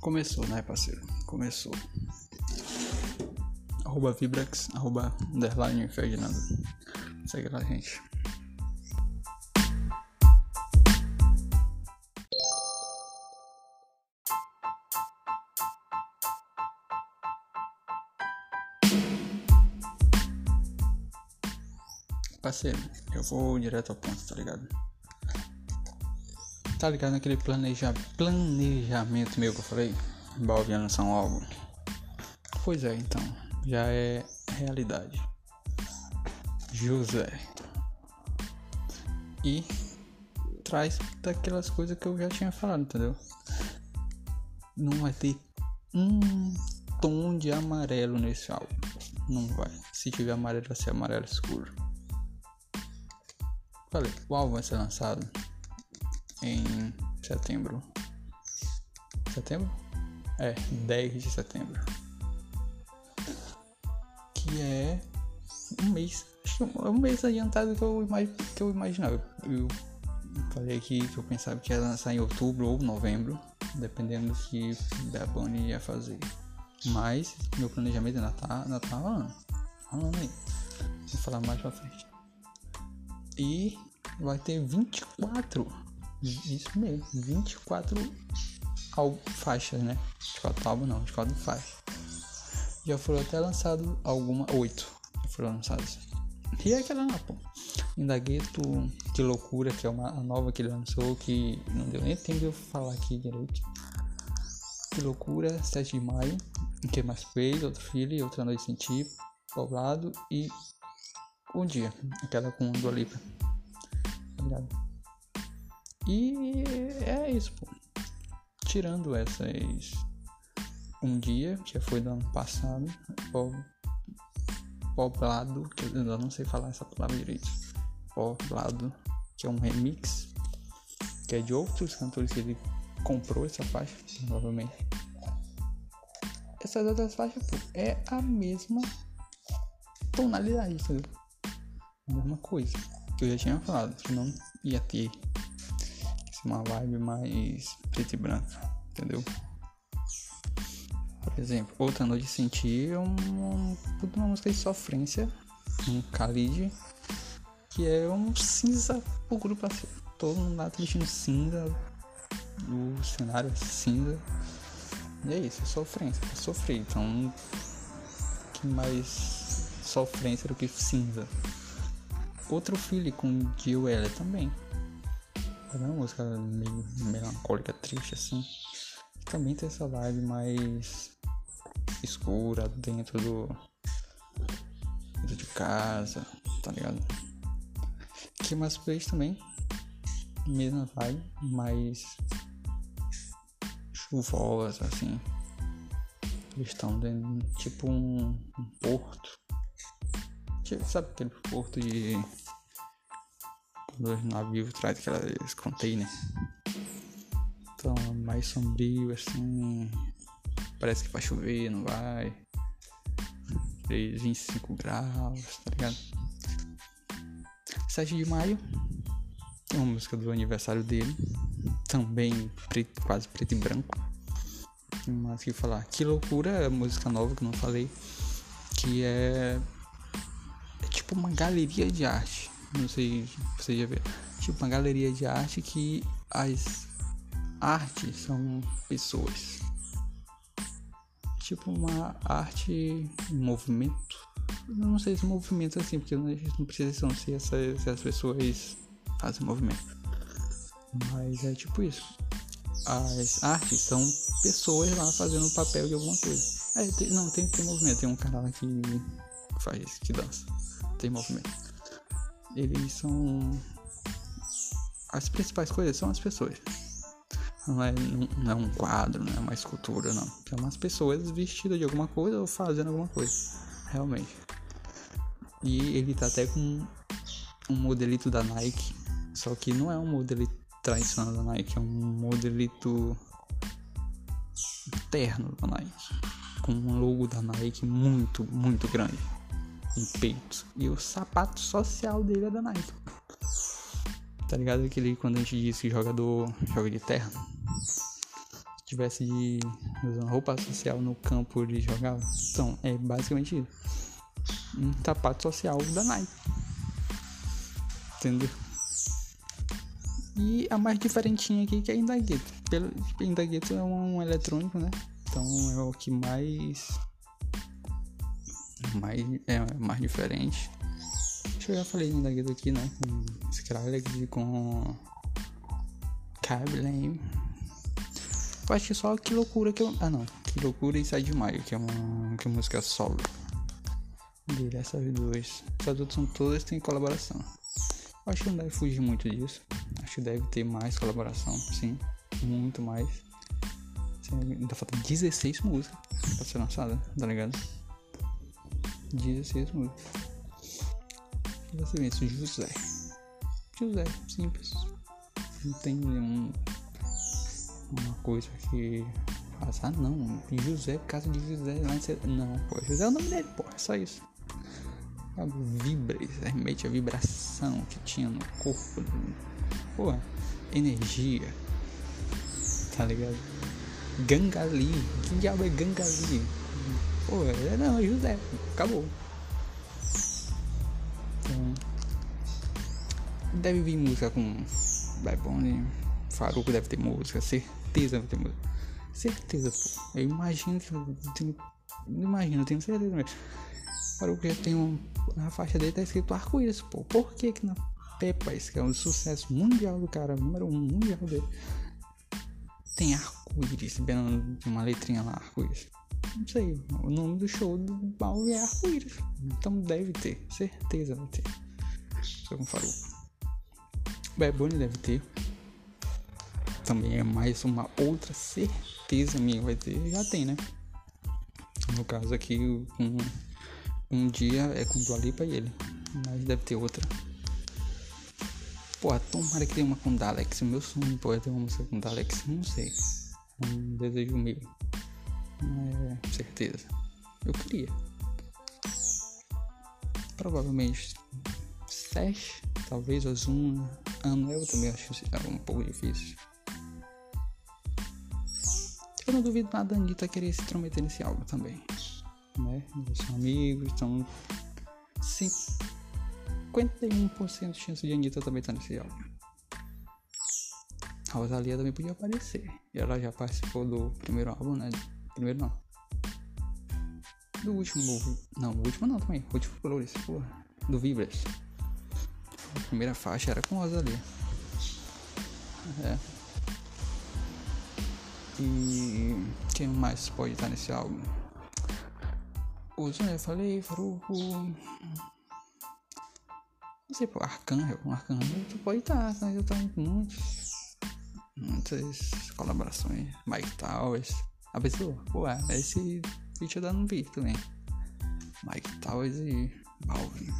Começou, né, parceiro? Começou. Arroba Vibrax, arroba underline Ferdinando. Segue lá, gente. Parceiro, eu vou direto ao ponto, tá ligado? Tá ligado naquele planeja... planejamento meu que eu falei? Balviano São Alvo. Pois é, então. Já é realidade. José. E traz daquelas coisas que eu já tinha falado, entendeu? Não vai ter um tom de amarelo nesse álbum. Não vai. Se tiver amarelo, vai ser amarelo escuro. Falei, o álbum vai ser lançado em setembro. Setembro? É, 10 de setembro. Que é um mês. É um mês adiantado que eu, imag, que eu imaginava. Eu falei aqui que eu pensava que ia lançar em outubro ou novembro, dependendo do que da Bunny ia fazer. Mas meu planejamento ainda tá, ainda tá rolando. Rolando aí. Vou falar mais pra frente. E vai ter 24 isso mesmo, 24 faixas, né? 24 álbuns não, 24 faixas. Já foram até lançados alguma, 8 já foram lançados. E é aquela lá, pô. Indagueto, que loucura, que é uma a nova que ele lançou, que não deu nem tempo de eu falar aqui direito. Que loucura, 7 de maio, que mais fez, outro filho, outra noite sentir, poblado e um dia, aquela com do Alipa. Tá ligado? E é isso, pô. Tirando essas. Um dia, que foi do ano passado, Poblado, que eu não sei falar essa palavra direito. Poblado, que é um remix, que é de outros cantores que ele comprou essa faixa, provavelmente. Essas outras faixas, pô, é a mesma tonalidade, entendeu? A mesma coisa que eu já tinha falado, que não ia ter uma vibe mais preto e branco, entendeu? Por exemplo, Outra Noite Sentir é uma, uma música de sofrência, um Khalid, que é um cinza puro pra todo mundo lá tá vestindo cinza, o cenário é cinza. E é isso, é sofrência, é sofrer. Então, que mais sofrência do que cinza? Outro filho com Jill Eller também. É uma música meio melancólica, triste assim. Também tem essa vibe mais escura dentro do. dentro de casa, tá ligado? Que mais fez também. Mesma vibe, mais chuvosa assim. Eles estão dentro tipo um, um porto. Tipo, sabe aquele porto de dos navios traz aquelas containers. Então, mais sombrio, assim. Parece que vai chover, não vai. 25 graus, tá ligado? 7 de maio. Tem uma música do aniversário dele. Também preto, quase preto e branco. Mas que falar. Que loucura, é música nova que não falei. Que é. É tipo uma galeria de arte não sei se você já viu, tipo uma galeria de arte que as artes são pessoas. Tipo uma arte em movimento. não sei se movimento assim, porque não precisa ser se, se as pessoas fazem movimento. Mas é tipo isso. As artes são pessoas lá fazendo papel de alguma coisa. É, tem, não, tem ter movimento. Tem um canal aqui que faz, que dança. Tem movimento eles são. As principais coisas são as pessoas. Não é, não é um quadro, não é uma escultura, não. São umas pessoas vestidas de alguma coisa ou fazendo alguma coisa. Realmente. E ele tá até com um modelito da Nike. Só que não é um modelito tradicional da Nike, é um modelito terno da Nike. Com um logo da Nike muito, muito grande em peito. E o sapato social dele é da Nike. Tá ligado? Aquele quando a gente diz que jogador joga de terra. Se tivesse de usando roupa social no campo de jogar. Então, é basicamente isso. Um sapato social da Nike. Entendeu? E a mais diferentinha aqui que é a Indagueto. Pelo, Indagueto é um, um eletrônico, né? Então é o que mais. Mais é mais diferente. Acho que eu já falei Indagueto aqui, né? Com Skrillex e com. Cablame. Eu acho que só que loucura que eu. Ah não. Que loucura e sai de maio, que é uma, que é música solo. Dele, essas duas. Essas outras são todas têm colaboração. Eu acho que não deve fugir muito disso. Acho que deve ter mais colaboração, sim. Muito mais. Ainda falta 16 músicas pra ser lançada, tá ligado? 16 músicas. Você José. José, simples. Não tem nenhum. Uma coisa que. Ah, não. José, casa de José. Não, pô. José é o nome dele, pô. É só isso vibra, remete a vibração que tinha no corpo. Pô, energia. Tá ligado? Gangali. Que diabo é Gangali? Pô, é, não, é José. Acabou. Então, deve vir música com Bebone. Faruco deve ter música. Certeza deve ter música. Certeza, pô. Eu imagino que. Tenho, imagino, tenho certeza mesmo. Faruco já tem um na faixa dele tá escrito arco-íris, pô. Por que que na Pepas, que é um sucesso mundial do cara, número um mundial dele, tem arco-íris, uma letrinha lá, arco-íris? Não sei, o nome do show do Balve é arco-íris. Então deve ter, certeza vai ter. Só com Faruco. Bad Bunny deve ter. Também é mais uma outra certeza minha vai ter. Já tem, né? No caso aqui, com um dia é com Dua Lipa e ele. Mas deve ter outra. Pô, tomara que tenha uma com Dalex. Meu sonho pode é ter uma música com Dalex. Não sei. Um desejo meu. É, certeza. Eu queria. Provavelmente Sesh, talvez Ozuna, Anuel também acho que é um pouco difícil. Eu não duvido nada da Anitta querer se intrometer nesse álbum também né? Eles são amigos, então 51% de chance de Anitta também estar tá nesse álbum. A Rosalia também podia aparecer. E ela já participou do primeiro álbum, né? Primeiro não. Do último. Não, o último não também. O último Flores, porra. Do Vibras. A primeira faixa era com Rosalia. É. E quem mais pode estar nesse álbum? né? Eu falei, Faruco. Não sei, pô, Arcanjo. Arcanjo tu pode estar, mas eu tenho muitos. Muitas colaborações. Mike Towers. A pessoa, pô, é, esse vídeo eu não vi também. Mike Towers e Balvin.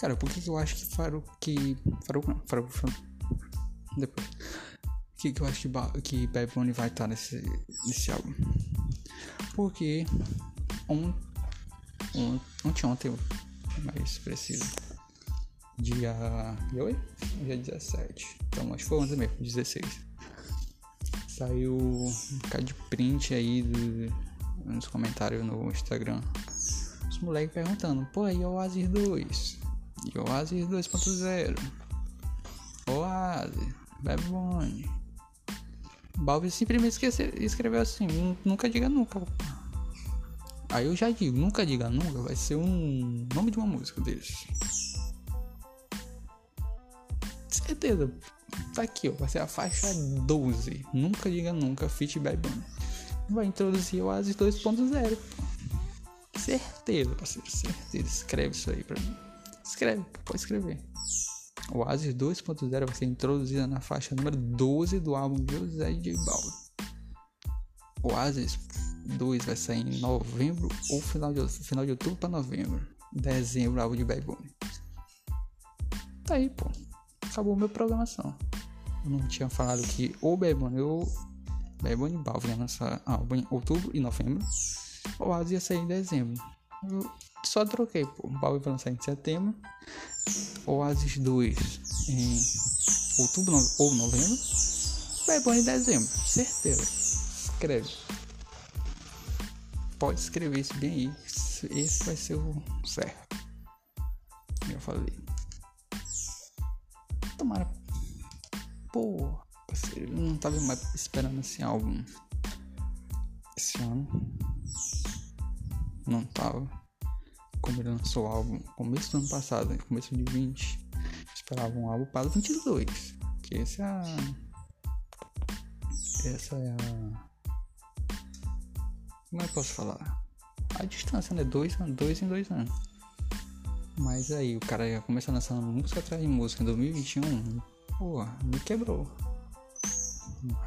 Cara, por que, eu acho que Faruk. Que. Faruk não. Depois. Por que, que eu acho que, que Bad Bunny vai estar nesse, nesse álbum? Porque. On, on, ontem, ontem, mais preciso. Dia. Dia 8? Dia 17. Então, acho que foi ontem mesmo, 16. Saiu um bocado de print aí do, nos comentários no Instagram. Os moleques perguntando, pô, o Oasis 2? E Oasis 2.0. Oasis, Bad Bunny. Balbi simplesmente escreveu assim, nunca diga nunca. Aí eu já digo, nunca diga nunca vai ser um nome de uma música deles. Certeza. Tá aqui, ó. Vai ser a faixa 12. Nunca diga nunca, Fit Bad Bunny. Vai introduzir o Oasis 2.0. Certeza, parceiro. Certeza. Escreve isso aí pra mim. Escreve, pode escrever. Oasis 2.0 vai ser introduzida na faixa número 12 do álbum José J. O Oasis 2 vai sair em novembro ou final de, final de outubro para novembro. Dezembro, álbum de Bad Bunny. Tá aí, pô. Acabou minha programação. Eu não tinha falado que ou Bad Bunny ou Bad Bunny Balvin ia lançar álbum em outubro e novembro. Oasis ia sair em dezembro. Eu só troquei, pô. Balvin vai lançar em setembro. Oasis 2 em outubro ou novembro. Bunny em dezembro. Certeza. Escreve. Pode escrever isso bem aí. Esse vai ser o certo. Eu falei. Tomara. Pô, eu não tava mais esperando esse álbum esse ano. Não tava. Como ele lançou o álbum começo do ano passado, começo de 20, esperava um álbum para 22. Que esse é a. Essa é a. Como é que posso falar? A distância, né? Dois, dois em dois anos. Mas aí o cara já começa lançando música atrás de música em 2021. Pô, me quebrou.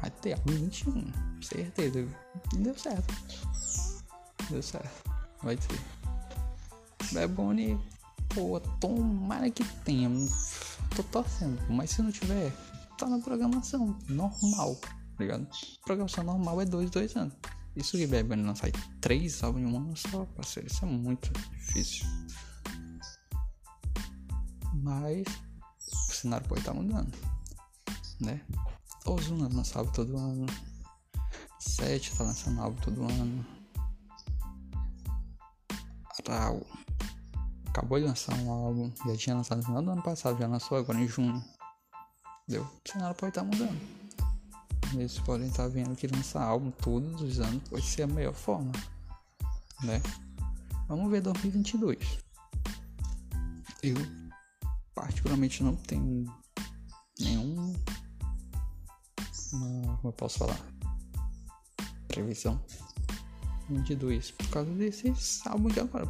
Vai ter 2021, certeza. E deu certo. Deu certo. Vai ter. Bebone, pô, tomara que tenha. Tô torcendo, mas se não tiver, tá na programação normal, tá ligado? Programação normal é 2, 2 anos. Isso que Bebone lançar 3 álbuns em um ano só, parceiro, isso é muito difícil. Mas o cenário pode estar tá mudando, né? Ozuna lança álbum todo ano. 7 tá lançando álbum todo ano. Rau acabou de lançar um álbum, já tinha lançado no final do ano passado, já lançou agora em junho. Entendeu? O cenário pode estar tá mudando. Eles podem estar tá vendo que lançar álbum todos os anos pode ser a melhor forma, né? Vamos ver 2022. Eu particularmente não tenho nenhum uma, como eu posso falar previsão 22 por causa desse álbum de agora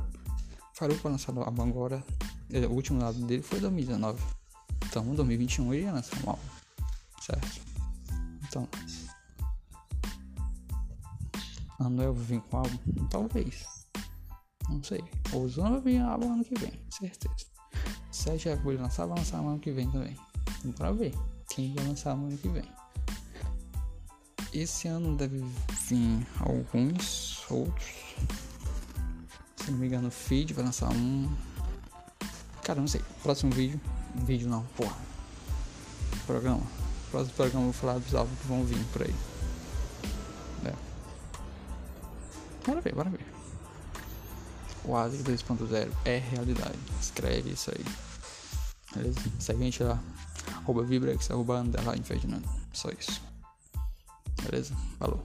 Farouk vai lançar o álbum agora. É, o último álbum dele foi 2019 então 2021 ele ia lançar um álbum certo? Então Anuel vai vir com álbum? Talvez. Não sei. O Zona vai vir álbum ano que vem certeza. Sete vai lançar vai lançar ano que vem também. Bora ver quem vai lançar ano que vem. Esse ano deve vir alguns outros. Se não me engano, feed vai lançar um. Cara, não sei. Próximo vídeo. Vídeo não, porra. Programa. Próximo programa eu vou falar dos álbuns que vão vir por aí. É. Bora ver, bora ver. O ASIC 2.0 é realidade. Escreve isso aí. Beleza? Segue a gente lá. Arroba Vibrex, arroba Underline Ferdinando. Só isso. Beleza? Falou.